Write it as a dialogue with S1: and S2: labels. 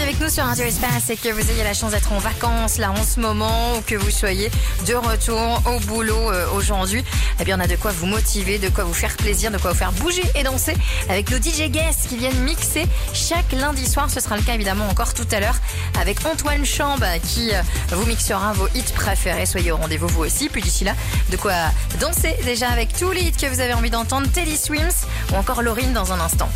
S1: avec nous sur Radio Espace et que vous ayez la chance d'être en vacances là en ce moment ou que vous soyez de retour au boulot euh, aujourd'hui, eh bien on a de quoi vous motiver, de quoi vous faire plaisir, de quoi vous faire bouger et danser avec nos DJ guests qui viennent mixer chaque lundi soir. Ce sera le cas évidemment encore tout à l'heure avec Antoine Chamb qui euh, vous mixera vos hits préférés. Soyez au rendez-vous vous aussi. Puis d'ici là, de quoi danser déjà avec tous les hits que vous avez envie d'entendre, Teddy Swims ou encore Laurine dans un instant.